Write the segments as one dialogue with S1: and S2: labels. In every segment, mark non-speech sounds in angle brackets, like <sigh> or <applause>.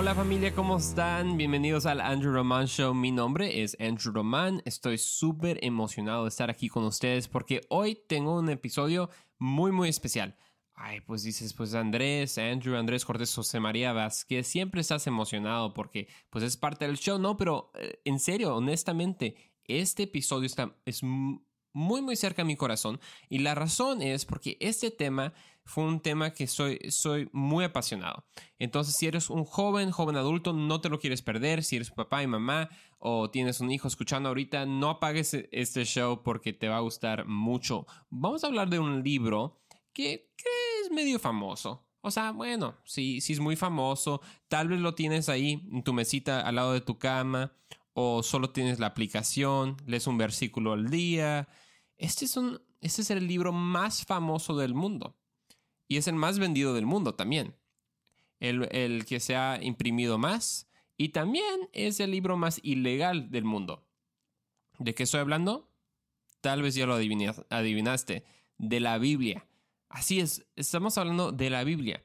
S1: Hola familia, ¿cómo están? Bienvenidos al Andrew Roman Show. Mi nombre es Andrew Roman. Estoy súper emocionado de estar aquí con ustedes porque hoy tengo un episodio muy muy especial. Ay, pues dices, pues Andrés, Andrew, Andrés Cortés, José María Vázquez, siempre estás emocionado porque pues es parte del show, ¿no? Pero eh, en serio, honestamente, este episodio está, es muy muy cerca a mi corazón y la razón es porque este tema fue un tema que soy, soy muy apasionado. Entonces si eres un joven, joven adulto, no te lo quieres perder. Si eres papá y mamá o tienes un hijo escuchando ahorita, no apagues este show porque te va a gustar mucho. Vamos a hablar de un libro que, es medio famoso. O sea, bueno, si, si es muy famoso, tal vez lo tienes ahí en tu mesita al lado de tu cama o solo tienes la aplicación, lees un versículo al día. Este es, un, este es el libro más famoso del mundo y es el más vendido del mundo también. El, el que se ha imprimido más y también es el libro más ilegal del mundo. ¿De qué estoy hablando? Tal vez ya lo adivinaste. De la Biblia. Así es, estamos hablando de la Biblia.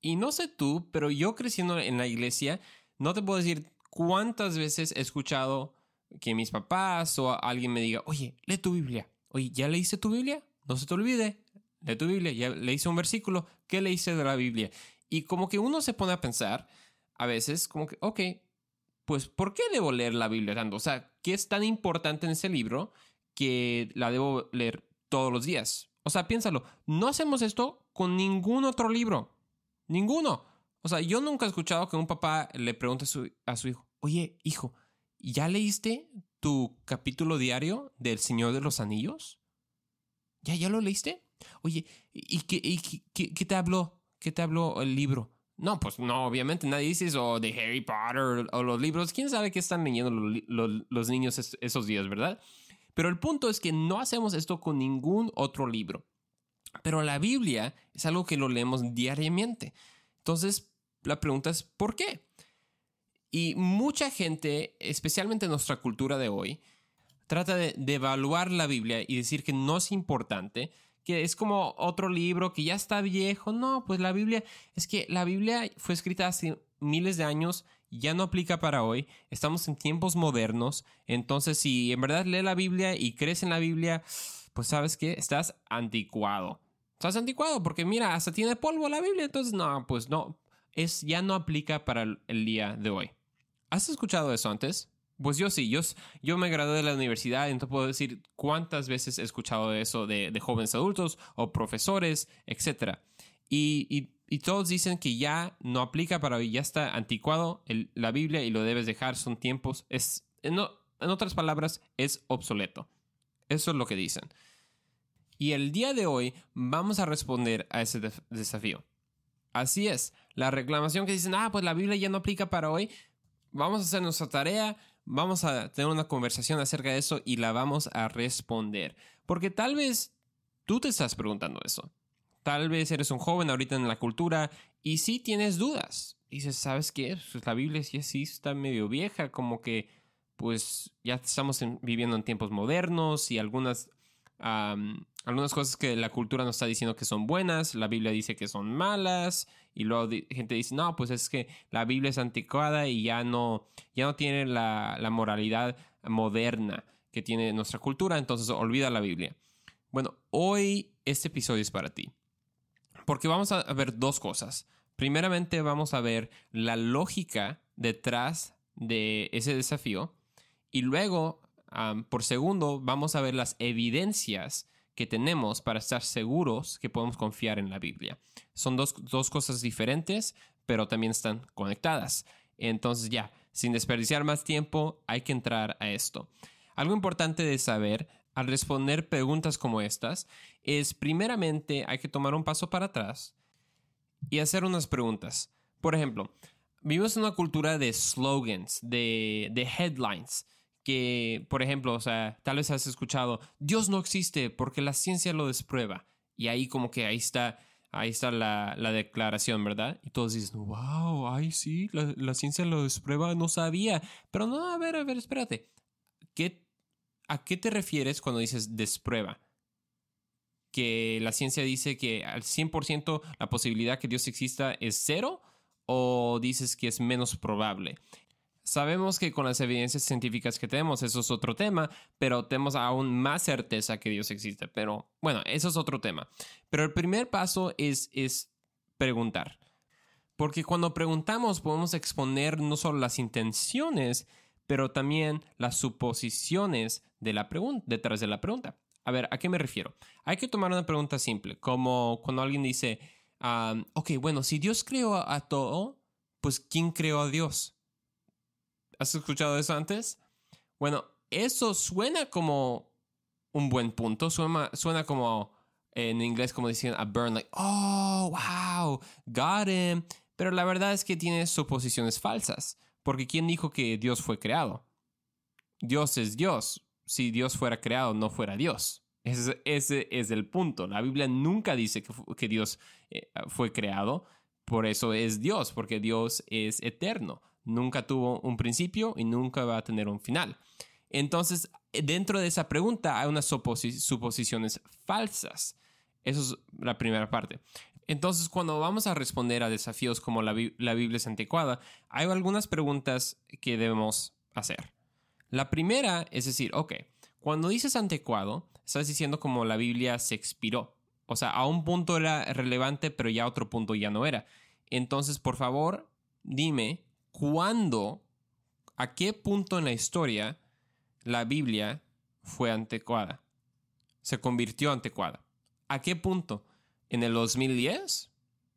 S1: Y no sé tú, pero yo creciendo en la iglesia, no te puedo decir cuántas veces he escuchado que mis papás o alguien me diga, oye, lee tu Biblia. Oye, ¿ya leíste tu Biblia? No se te olvide, lee tu Biblia. Ya leíste un versículo, ¿qué leíste de la Biblia? Y como que uno se pone a pensar, a veces, como que, ok, pues, ¿por qué debo leer la Biblia tanto? O sea, ¿qué es tan importante en ese libro que la debo leer todos los días? O sea, piénsalo, no hacemos esto con ningún otro libro. Ninguno. O sea, yo nunca he escuchado que un papá le pregunte a su, hijo, oye, hijo, ¿ya leíste tu capítulo diario del Señor de los Anillos? ¿Ya, ya lo leíste? Oye, ¿y qué, qué, te habló? ¿Qué te habló el libro? No, pues no, obviamente nadie dice eso de Harry Potter o los libros. ¿Quién sabe qué están leyendo los niños esos días, verdad? Pero el punto es que no hacemos esto con ningún otro libro. Pero la Biblia es algo que lo leemos diariamente. Entonces, la pregunta es, ¿por qué? Y mucha gente, especialmente en nuestra cultura de hoy, trata de, evaluar la Biblia y decir que no es importante, que es como otro libro que ya está viejo. No, pues la Biblia, es que la Biblia fue escrita hace miles de años, ya no aplica para hoy, estamos en tiempos modernos, entonces si en verdad lee la Biblia y crees en la Biblia, pues sabes que estás anticuado. Estás anticuado porque mira, hasta tiene polvo la Biblia, entonces no, pues no, es, ya no aplica para el día de hoy. ¿Has escuchado eso antes? Pues yo sí, yo, yo me gradué de la universidad, entonces puedo decir cuántas veces he escuchado eso de, jóvenes adultos o profesores, etc. Y, todos dicen que ya no aplica para hoy, ya está anticuado la Biblia y lo debes dejar, son tiempos, es, en otras palabras, es obsoleto. Eso es lo que dicen. Y el día de hoy vamos a responder a ese desafío. Así es, la reclamación que dicen, ah, pues la Biblia ya no aplica para hoy, vamos a hacer nuestra tarea, vamos a tener una conversación acerca de eso y la vamos a responder. Porque tal vez tú te estás preguntando eso. Tal vez eres un joven ahorita en la cultura y sí tienes dudas. Dices, ¿sabes qué? Pues la Biblia sí, sí está medio vieja, como que pues ya estamos viviendo en tiempos modernos y algunas algunas cosas que la cultura nos está diciendo que son buenas, la Biblia dice que son malas, y luego gente dice, no, pues es que la Biblia es anticuada y ya no, ya no tiene la, la moralidad moderna que tiene nuestra cultura, entonces olvida la Biblia. Bueno, hoy este episodio es para ti, porque vamos a ver dos cosas. Primeramente vamos a ver la lógica detrás de ese desafío y luego por segundo, vamos a ver las evidencias que tenemos para estar seguros que podemos confiar en la Biblia. Son dos, cosas diferentes, pero también están conectadas. Entonces ya, sin desperdiciar más tiempo, hay que entrar a esto. Algo importante de saber al responder preguntas como estas es, primeramente, hay que tomar un paso para atrás y hacer unas preguntas. Por ejemplo, vivimos en una cultura de slogans, de, de headlines que, por ejemplo, o sea, tal vez has escuchado, Dios no existe porque la ciencia lo desprueba. Y ahí como que ahí está, ahí está la, declaración, ¿verdad? Y todos dicen, wow, ay, sí, la, ciencia lo desprueba, no sabía. Pero no, a ver, a ver, espérate. ¿Qué, ¿A qué te refieres cuando dices desprueba? ¿Que la ciencia dice que al 100% la posibilidad que Dios exista es cero? o dices que es menos probable? Sabemos que con las evidencias científicas que tenemos, eso es otro tema, pero tenemos aún más certeza que Dios existe. Pero bueno, eso es otro tema. Pero el primer paso es, es preguntar. Porque cuando preguntamos podemos exponer no solo las intenciones, pero también las suposiciones de la detrás de la pregunta. A ver, ¿a qué me refiero? Hay que tomar una pregunta simple, como cuando alguien dice, ok, bueno, si Dios creó a todo, pues ¿quién creó a Dios? ¿Has escuchado eso antes? Bueno, eso suena como un buen punto, suena, suena como en inglés como decían a burn, like, oh, wow, got him. Pero la verdad es que tiene suposiciones falsas, porque ¿quién dijo que Dios fue creado? Dios es Dios. Si Dios fuera creado, no fuera Dios. Ese, ese es el punto. La Biblia nunca dice que, que Dios eh, fue creado, por eso es Dios, porque Dios es eterno nunca tuvo un principio y nunca va a tener un final. Entonces, dentro de esa pregunta hay unas suposiciones falsas. Eso es la primera parte. Entonces, cuando vamos a responder a desafíos como la, Biblia es anticuada, hay algunas preguntas que debemos hacer. La primera es decir, ok, cuando dices anticuado, estás diciendo como la Biblia se expiró. O sea, a un punto era relevante, pero ya a otro punto ya no era. Entonces, por favor, dime cuándo, a qué punto en la historia la Biblia fue anticuada, se convirtió anticuada. ¿A qué punto? ¿En el 2010?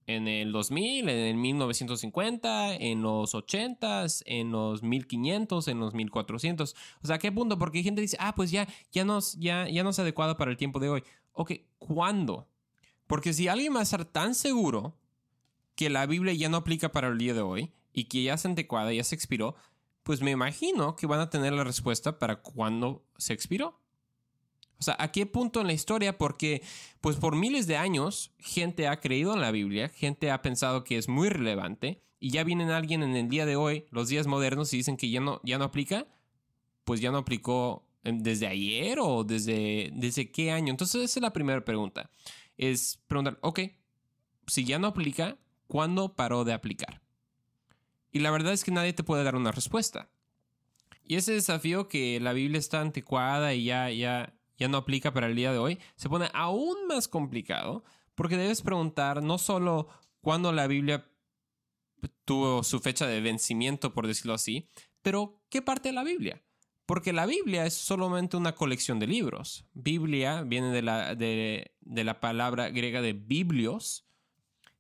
S1: ¿En el 2000? ¿En el 1950? ¿En los 80? ¿En los 1500? ¿En los 1400? O sea, ¿a qué punto? Porque hay gente que dice, ah, pues ya, ya, no, ya, ya no es adecuada para el tiempo de hoy. Ok, ¿cuándo? Porque si alguien va a estar tan seguro que la Biblia ya no aplica para el día de hoy, y que ya se anticuada, ya se expiró, pues me imagino que van a tener la respuesta para cuándo se expiró. O sea, ¿a qué punto en la historia? Porque, pues por miles de años, gente ha creído en la Biblia, gente ha pensado que es muy relevante, y ya viene alguien en el día de hoy, los días modernos, y dicen que ya no, ya no aplica, pues ya no aplicó desde ayer o desde, desde qué año. Entonces, esa es la primera pregunta. Es preguntar, ok, si ya no aplica, ¿cuándo paró de aplicar? Y la verdad es que nadie te puede dar una respuesta. Y ese desafío que la Biblia está anticuada y ya, ya, ya no aplica para el día de hoy, se pone aún más complicado porque debes preguntar no solo cuándo la Biblia tuvo su fecha de vencimiento, por decirlo así, pero qué parte de la Biblia. Porque la Biblia es solamente una colección de libros. Biblia viene de la, de, la palabra griega de biblios,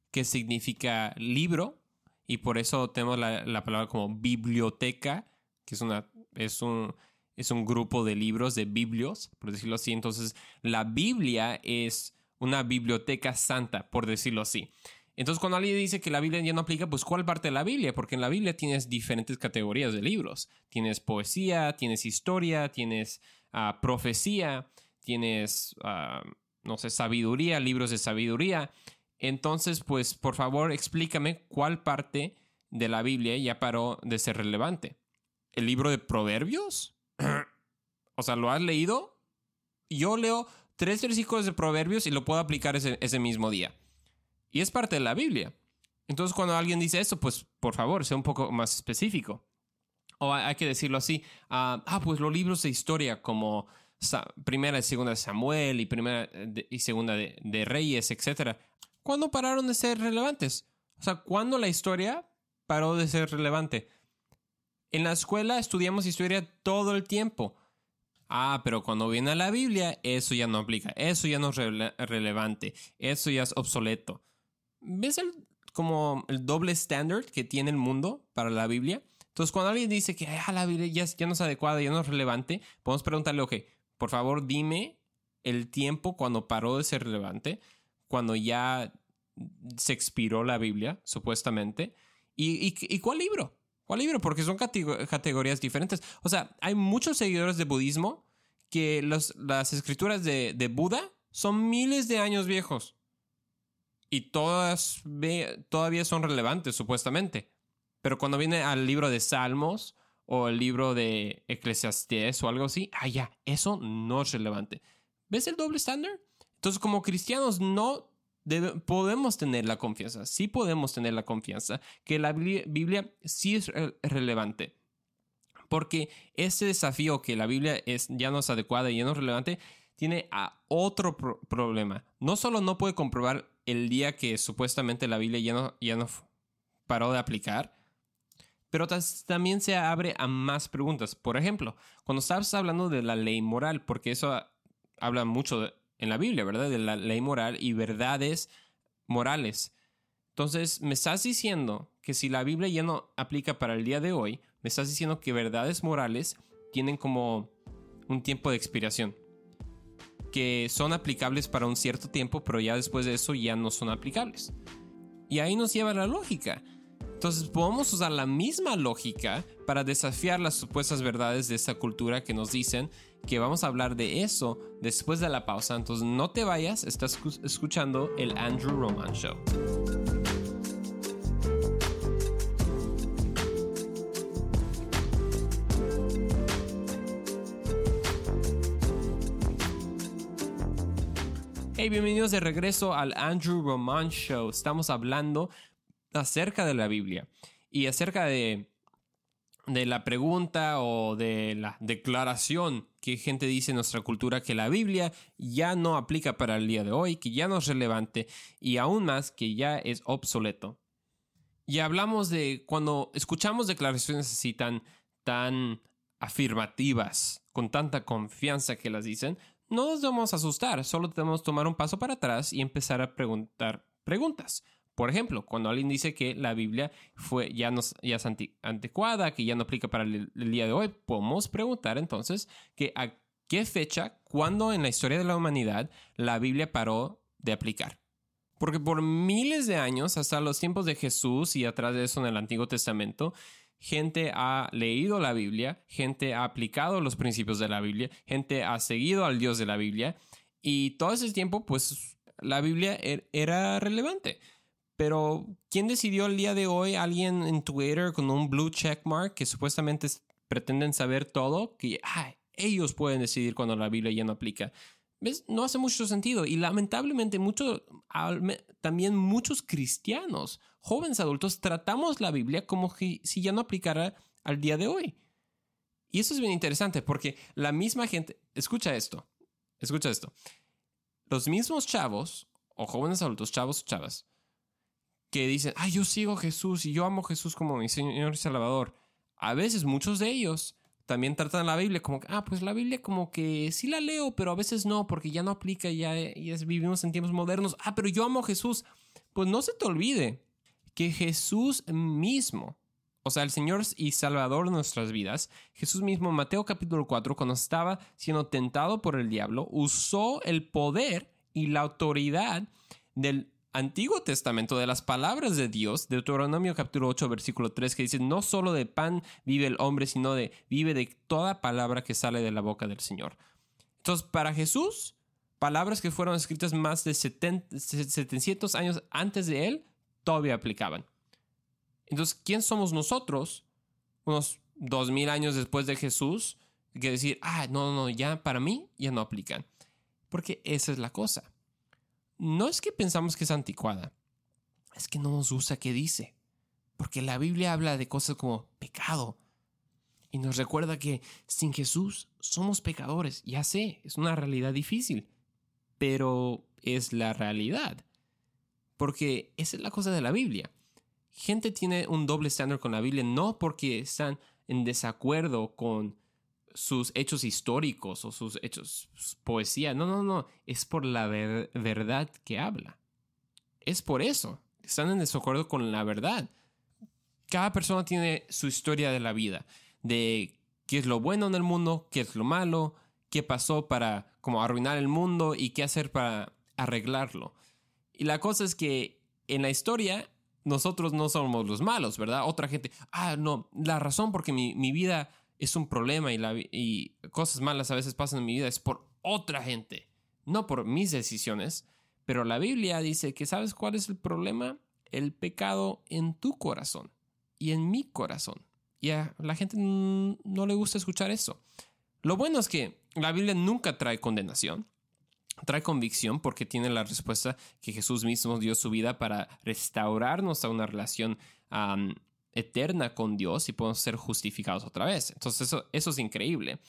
S1: que significa libro, y por eso tenemos la, palabra como biblioteca, que es, una, es, un, es un grupo de libros, de biblios, por decirlo así. Entonces, la Biblia es una biblioteca santa, por decirlo así. Entonces, cuando alguien dice que la Biblia ya no aplica, pues ¿cuál parte de la Biblia? Porque en la Biblia tienes diferentes categorías de libros. Tienes poesía, tienes historia, tienes ah, profecía, tienes, ah, no sé, sabiduría, libros de sabiduría. Entonces, pues por favor explícame cuál parte de la Biblia ya paró de ser relevante. ¿El libro de Proverbios? <clears throat> o sea, ¿lo has leído? Yo leo tres versículos de Proverbios y lo puedo aplicar ese, mismo día. Y es parte de la Biblia. Entonces, cuando alguien dice eso, pues por favor, sea un poco más específico. O hay que decirlo así, ah, ah pues los libros de historia como primera y segunda de Samuel y primera y segunda de, de Reyes, etc. ¿cuándo pararon de ser relevantes? O sea, ¿cuándo la historia paró de ser relevante? En la escuela estudiamos historia todo el tiempo. Ah, pero cuando viene a la Biblia, eso ya no aplica, eso ya no es relevante, eso ya es obsoleto. ¿Ves el, como el doble estándar que tiene el mundo para la Biblia? Entonces, cuando alguien dice que ah, la Biblia ya, ya no es adecuada, ya no es relevante, podemos preguntarle, ok, por favor dime el tiempo cuando paró de ser relevante cuando ya se expiró la Biblia, supuestamente. ¿Y, cuál libro? ¿Cuál libro? Porque son categorías diferentes. O sea, hay muchos seguidores de budismo que las escrituras de, Buda son miles de años viejos. Y todas todavía son relevantes, supuestamente. Pero cuando viene al libro de Salmos o el libro de Eclesiastés o algo así, ah, ya, eso no es relevante. ¿Ves el doble estándar? Entonces, como cristianos, no podemos tener la confianza, sí podemos tener la confianza que la Biblia, sí es relevante. Porque ese desafío que la Biblia es, ya no es adecuada y ya no es relevante, tiene a otro problema. No solo no puede comprobar el día que supuestamente la Biblia ya no, ya no paró de aplicar, pero también se abre a más preguntas. Por ejemplo, cuando estás hablando de la ley moral, porque eso habla mucho en la Biblia, ¿verdad? De la ley moral y verdades morales. Entonces, me estás diciendo que si la Biblia ya no aplica para el día de hoy, me estás diciendo que verdades morales tienen como un tiempo de expiración. Que son aplicables para un cierto tiempo, pero ya después de eso ya no son aplicables. Y ahí nos lleva la lógica. Entonces podemos usar la misma lógica para desafiar las supuestas verdades de esta cultura que nos dicen que vamos a hablar de eso después de la pausa. Entonces no te vayas, estás escuchando el Andrew Roman Show. Hey, bienvenidos de regreso al Andrew Roman Show. Estamos hablando acerca de la Biblia y acerca de, de la pregunta o de la declaración que gente dice en nuestra cultura que la Biblia ya no aplica para el día de hoy, que ya no es relevante y aún más que ya es obsoleto. Y hablamos de cuando escuchamos declaraciones así tan, tan afirmativas, con tanta confianza que las dicen, no nos debemos asustar, solo debemos tomar un paso para atrás y empezar a preguntar preguntas. Por ejemplo, cuando alguien dice que la Biblia fue, ya, no, ya es anticuada, que ya no aplica para el, día de hoy, podemos preguntar entonces a qué fecha, cuándo en la historia de la humanidad la Biblia paró de aplicar. Porque por miles de años, hasta los tiempos de Jesús y atrás de eso en el Antiguo Testamento, gente ha leído la Biblia, gente ha aplicado los principios de la Biblia, gente ha seguido al Dios de la Biblia y todo ese tiempo pues la Biblia er, era relevante. Pero, ¿quién decidió el día de hoy? Alguien en Twitter con un blue checkmark que supuestamente pretenden saber todo, que ellos pueden decidir cuando la Biblia ya no aplica. ¿Ves? No hace mucho sentido. Y lamentablemente, mucho, también muchos cristianos, jóvenes adultos, tratamos la Biblia como si ya no aplicara al día de hoy. Y eso es bien interesante porque la misma gente, escucha esto, escucha esto. Los mismos chavos, o jóvenes adultos, chavos o chavas, que dicen, ay, yo sigo a Jesús y yo amo a Jesús como mi Señor y Salvador. A veces muchos de ellos también tratan la Biblia como que, ah, pues la Biblia como que sí la leo, pero a veces no, porque ya no aplica, ya, ya vivimos en tiempos modernos. Ah, pero yo amo a Jesús. Pues no se te olvide que Jesús mismo, o sea, el Señor y Salvador de nuestras vidas, Jesús mismo, Mateo capítulo 4, cuando estaba siendo tentado por el diablo, usó el poder y la autoridad del Antiguo Testamento de las palabras de Dios, Deuteronomio capítulo 8 versículo 3 que dice, no solo de pan vive el hombre, sino de vive de toda palabra que sale de la boca del Señor. Entonces, para Jesús, palabras que fueron escritas más de 700 años antes de él, todavía aplicaban. Entonces, ¿quién somos nosotros? Unos 2000 años después de Jesús, que decir, ah, no, no, ya para mí ya no aplican. Porque esa es la cosa no es que pensamos que es anticuada, es que no nos gusta qué dice. Porque la Biblia habla de cosas como pecado. Y nos recuerda que sin Jesús somos pecadores. Ya sé, es una realidad difícil. Pero es la realidad. Porque esa es la cosa de la Biblia. Gente tiene un doble estándar con la Biblia no porque están en desacuerdo con sus hechos históricos o sus hechos poesía. No, no, no. Es por la verdad que habla. Es por eso. Están en desacuerdo con la verdad. Cada persona tiene su historia de la vida, de qué es lo bueno en el mundo, qué es lo malo, qué pasó para como arruinar el mundo y qué hacer para arreglarlo. Y la cosa es que en la historia nosotros no somos los malos, ¿verdad? Otra gente, ah, no, la razón porque mi, mi vida es un problema y, cosas malas a veces pasan en mi vida es por otra gente, no por mis decisiones. Pero la Biblia dice que ¿sabes cuál es el problema? El pecado en tu corazón y en mi corazón. Y a la gente no le gusta escuchar eso. Lo bueno es que la Biblia nunca trae condenación. trae convicción porque tiene la respuesta que Jesús mismo dio su vida para restaurarnos a una relación eterna con Dios y podemos ser justificados otra vez. Entonces eso, eso es increíble.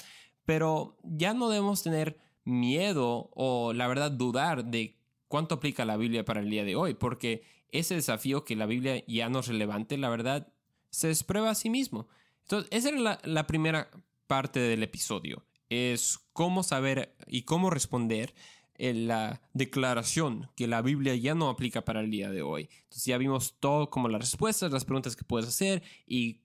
S1: Pero ya no debemos tener miedo o la verdad dudar de cuánto aplica la Biblia para el día de hoy, porque ese desafío que la Biblia ya no es relevante, la verdad, se desprueba a sí mismo. Entonces, esa era la, la primera parte del episodio, es cómo saber y cómo responder en la declaración que la Biblia ya no aplica para el día de hoy. Entonces ya vimos todo como las respuestas, las preguntas que puedes hacer y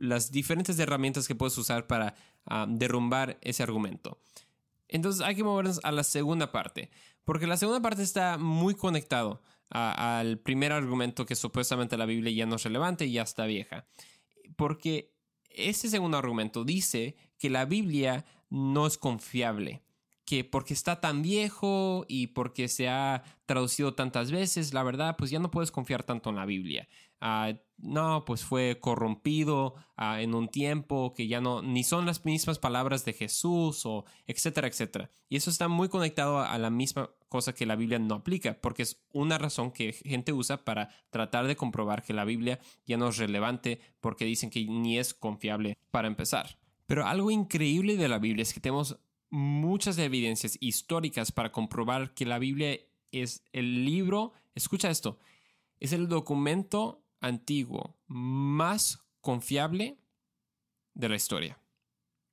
S1: las diferentes herramientas que puedes usar para ah, derrumbar ese argumento. Entonces hay que movernos a la segunda parte, porque la segunda parte está muy conectado al primer argumento que supuestamente la Biblia ya no es relevante y ya está vieja. Porque ese segundo argumento dice que la Biblia no es confiable que porque está tan viejo y porque se ha traducido tantas veces, la verdad, pues ya no puedes confiar tanto en la Biblia. Ah, no, pues fue corrompido ah, en un tiempo que ya no, ni son las mismas palabras de Jesús o etcétera, etcétera. Y eso está muy conectado a la misma cosa que la Biblia no aplica, porque es una razón que gente usa para tratar de comprobar que la Biblia ya no es relevante porque dicen que ni es confiable para empezar. Pero algo increíble de la Biblia es que tenemos muchas evidencias históricas para comprobar que la Biblia es el libro, escucha esto, es el documento antiguo más confiable de la historia.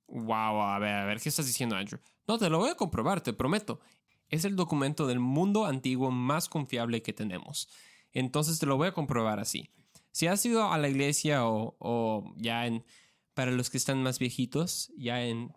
S1: Wow, a ver, a ver, ¿qué estás diciendo, Andrew? No, te lo voy a comprobar, te prometo. Es el documento del mundo antiguo más confiable que tenemos. Entonces te lo voy a comprobar así. Si has ido a la iglesia o, o ya en, para los que están más viejitos, ya en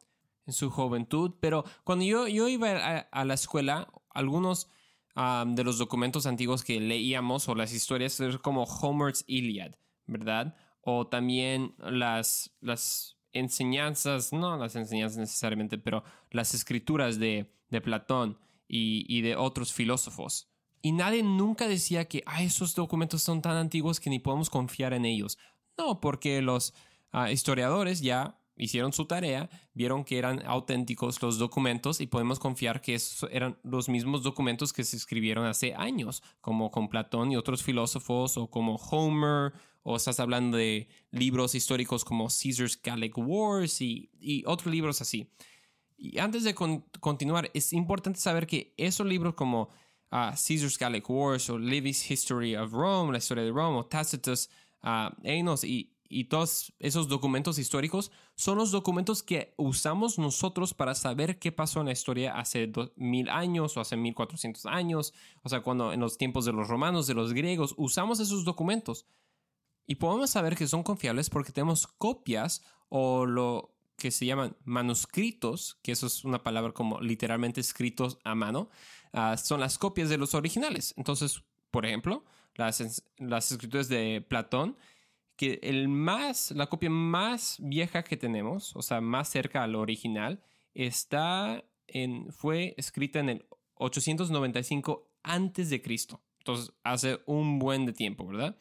S1: en su juventud, pero cuando yo, yo iba a, la escuela, algunos de los documentos antiguos que leíamos o las historias eran como Homer's Iliad, ¿verdad? O también las, las enseñanzas, no las enseñanzas necesariamente, pero las escrituras de, de Platón y, y, de otros filósofos. Y nadie nunca decía que ah, esos documentos son tan antiguos que ni podemos confiar en ellos. No, porque los ah, historiadores ya hicieron su tarea, vieron que eran auténticos los documentos y podemos confiar que esos eran los mismos documentos que se escribieron hace años, como con Platón y otros filósofos, o como Homer, o estás hablando de libros históricos como Caesar's Gallic Wars y, otros libros así. Y antes de continuar, es importante saber que esos libros como ah, Caesar's Gallic Wars o Livy's History of Rome, la historia de Rome, o Tacitus, uh, Enos y y todos esos documentos históricos son los documentos que usamos nosotros para saber qué pasó en la historia hace mil años o hace mil cuatrocientos años, o sea, cuando en los tiempos de los romanos, de los griegos, usamos esos documentos. Y podemos saber que son confiables porque tenemos copias o lo que se llaman manuscritos, que eso es una palabra como literalmente escritos a mano, ah, son las copias de los originales. Entonces, por ejemplo, las, las escrituras de Platón, que el más, la copia más vieja que tenemos, o sea, más cerca al original, está en, fue escrita en el 895 antes de Cristo. Entonces, hace un buen de tiempo, ¿verdad?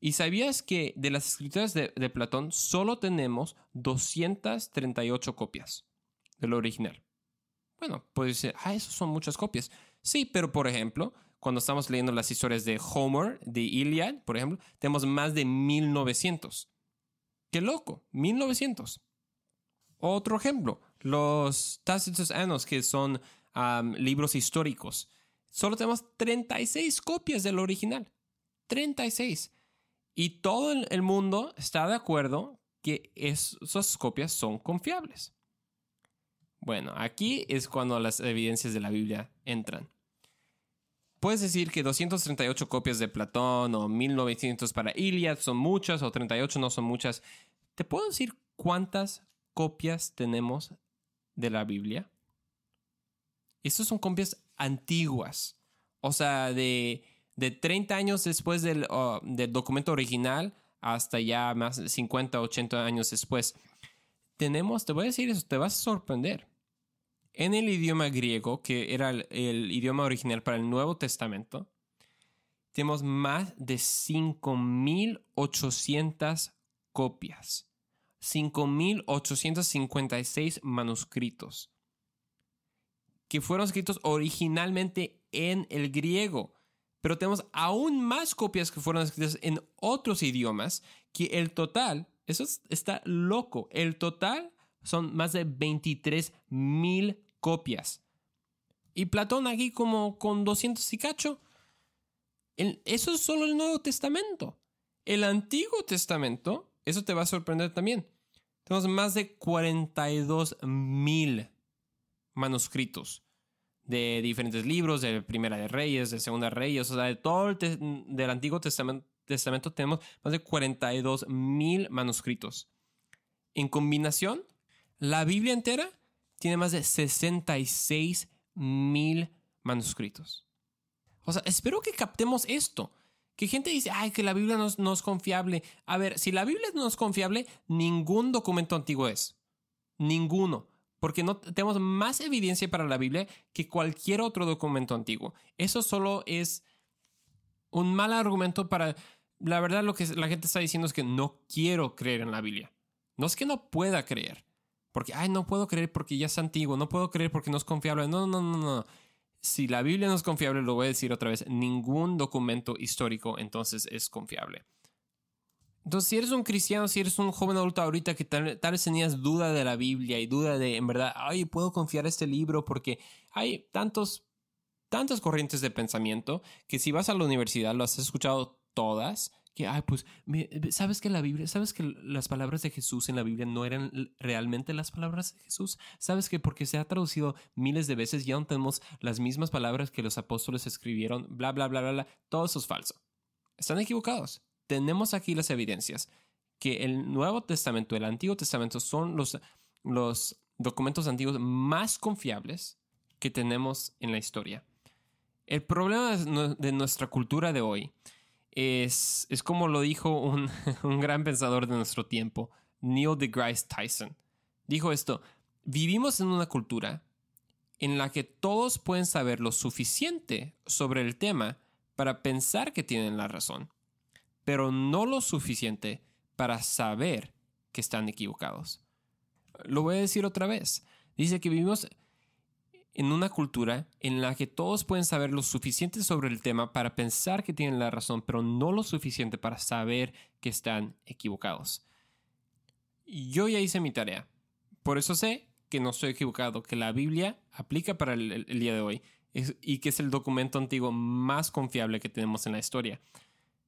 S1: ¿Y sabías que de las escrituras de, de Platón solo tenemos 238 copias del original? Bueno, puedes decir, ah, eso son muchas copias. Sí, pero por ejemplo, cuando estamos leyendo las historias de Homer, de Iliad, por ejemplo, tenemos más de 1900. ¡Qué loco! 1900. Otro ejemplo, los Tacitus Annals, que son libros históricos. Solo tenemos 36 copias del original. 36. Y todo el mundo está de acuerdo que esas copias son confiables. Bueno, aquí es cuando las evidencias de la Biblia entran. Puedes decir que 238 copias de Platón o 1900 para Iliad son muchas o 38 no son muchas. ¿Te puedo decir cuántas copias tenemos de la Biblia? Estas son copias antiguas. O sea, de, de 30 años después del, del documento original hasta ya más de 50, 80 años después. Tenemos, te voy a decir eso, te vas a sorprender en el idioma griego, que era el, idioma original para el Nuevo Testamento, tenemos más de 5.800 copias, 5.856 manuscritos. que fueron escritos originalmente en el griego. Pero tenemos aún más copias que fueron escritas en otros idiomas, que el total, eso está loco, el total son más de 23 mil copias. Y Platón aquí como con 200 y cacho. eso es solo el Nuevo Testamento. El Antiguo Testamento, eso te va a sorprender también. Tenemos más de 42 mil manuscritos de diferentes libros, de Primera de Reyes, de Segunda de Reyes, o sea, de todo el del Antiguo Testamento, Testamento tenemos más de 42 mil manuscritos. En combinación, la Biblia entera tiene más de 66 mil manuscritos. O sea, espero que captemos esto. Que gente dice, ay, que la Biblia no, es confiable. A ver, si la Biblia no es confiable, ningún documento antiguo es. Ninguno. Porque no tenemos más evidencia para la Biblia que cualquier otro documento antiguo. Eso solo es un mal argumento para... La verdad lo que la gente está diciendo es que no quiero creer en la Biblia. No es que no pueda creer. Porque, ay, no puedo creer porque ya es antiguo. No puedo creer porque no es confiable. No, no, no, no si la Biblia no es confiable, lo voy a decir otra vez, ningún documento histórico entonces es confiable. Entonces, si eres un cristiano, si eres un joven adulto ahorita que tal, vez tenías duda de la Biblia y duda de, en verdad, ay, puedo confiar este libro porque hay tantos, tantas corrientes de pensamiento que si vas a la universidad, lo has escuchado todas que, ay, pues, ¿sabes que la Biblia, sabes que las palabras de Jesús en la Biblia no eran realmente las palabras de Jesús? ¿Sabes que porque se ha traducido miles de veces ya no tenemos las mismas palabras que los apóstoles escribieron? Bla, bla, bla, bla, bla. Todo eso es falso. Están equivocados. Tenemos aquí las evidencias que el Nuevo Testamento, el Antiguo Testamento son los, los documentos antiguos más confiables que tenemos en la historia. El problema de nuestra cultura de hoy es, es como lo dijo un, <laughs> un gran pensador de nuestro tiempo, Neil deGrasse Tyson. Dijo esto, vivimos en una cultura en la que todos pueden saber lo suficiente sobre el tema para pensar que tienen la razón, pero no lo suficiente para saber que están equivocados. Lo voy a decir otra vez. Dice que vivimos en una cultura en la que todos pueden saber lo suficiente sobre el tema para pensar que tienen la razón, pero no lo suficiente para saber que están equivocados. Yo ya hice mi tarea. Por eso sé que no estoy equivocado, que la Biblia aplica para el, día de hoy y que es el documento antiguo más confiable que tenemos en la historia.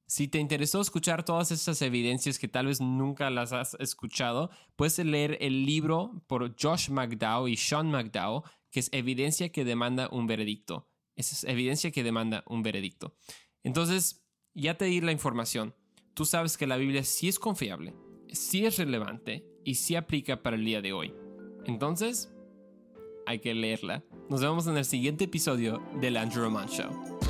S1: Si te interesó escuchar todas estas evidencias que tal vez nunca las has escuchado, puedes leer el libro por Josh McDowell y Sean McDowell que es evidencia que demanda un veredicto. Es evidencia que demanda un veredicto. Entonces, ya te di la información. Tú sabes que la Biblia sí es confiable, sí es relevante y sí aplica para el día de hoy. Entonces, hay que leerla. Nos vemos en el siguiente episodio del Andrew Roman Show.